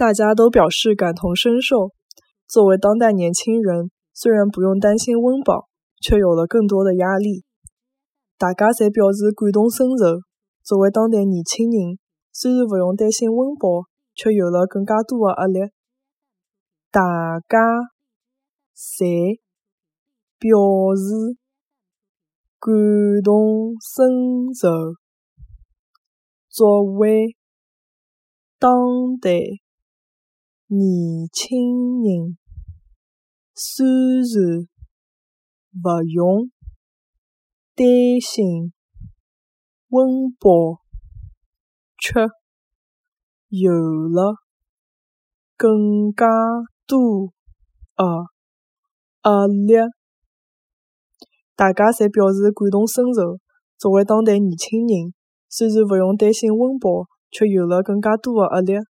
大家都表示感同身受。作为当代年轻人，虽然不用担心温饱，却有了更多的压力。大家侪表示感同身受。作为当代年轻人，虽然不用担心温饱，却有了更加多的压力。大家侪表示感同身受。作为当代年轻人，虽然不用担心温饱，却有了更加多的压力。大家侪表示感同身受。作为当代年轻人，虽然不用担心温饱，却有了更加多的压力。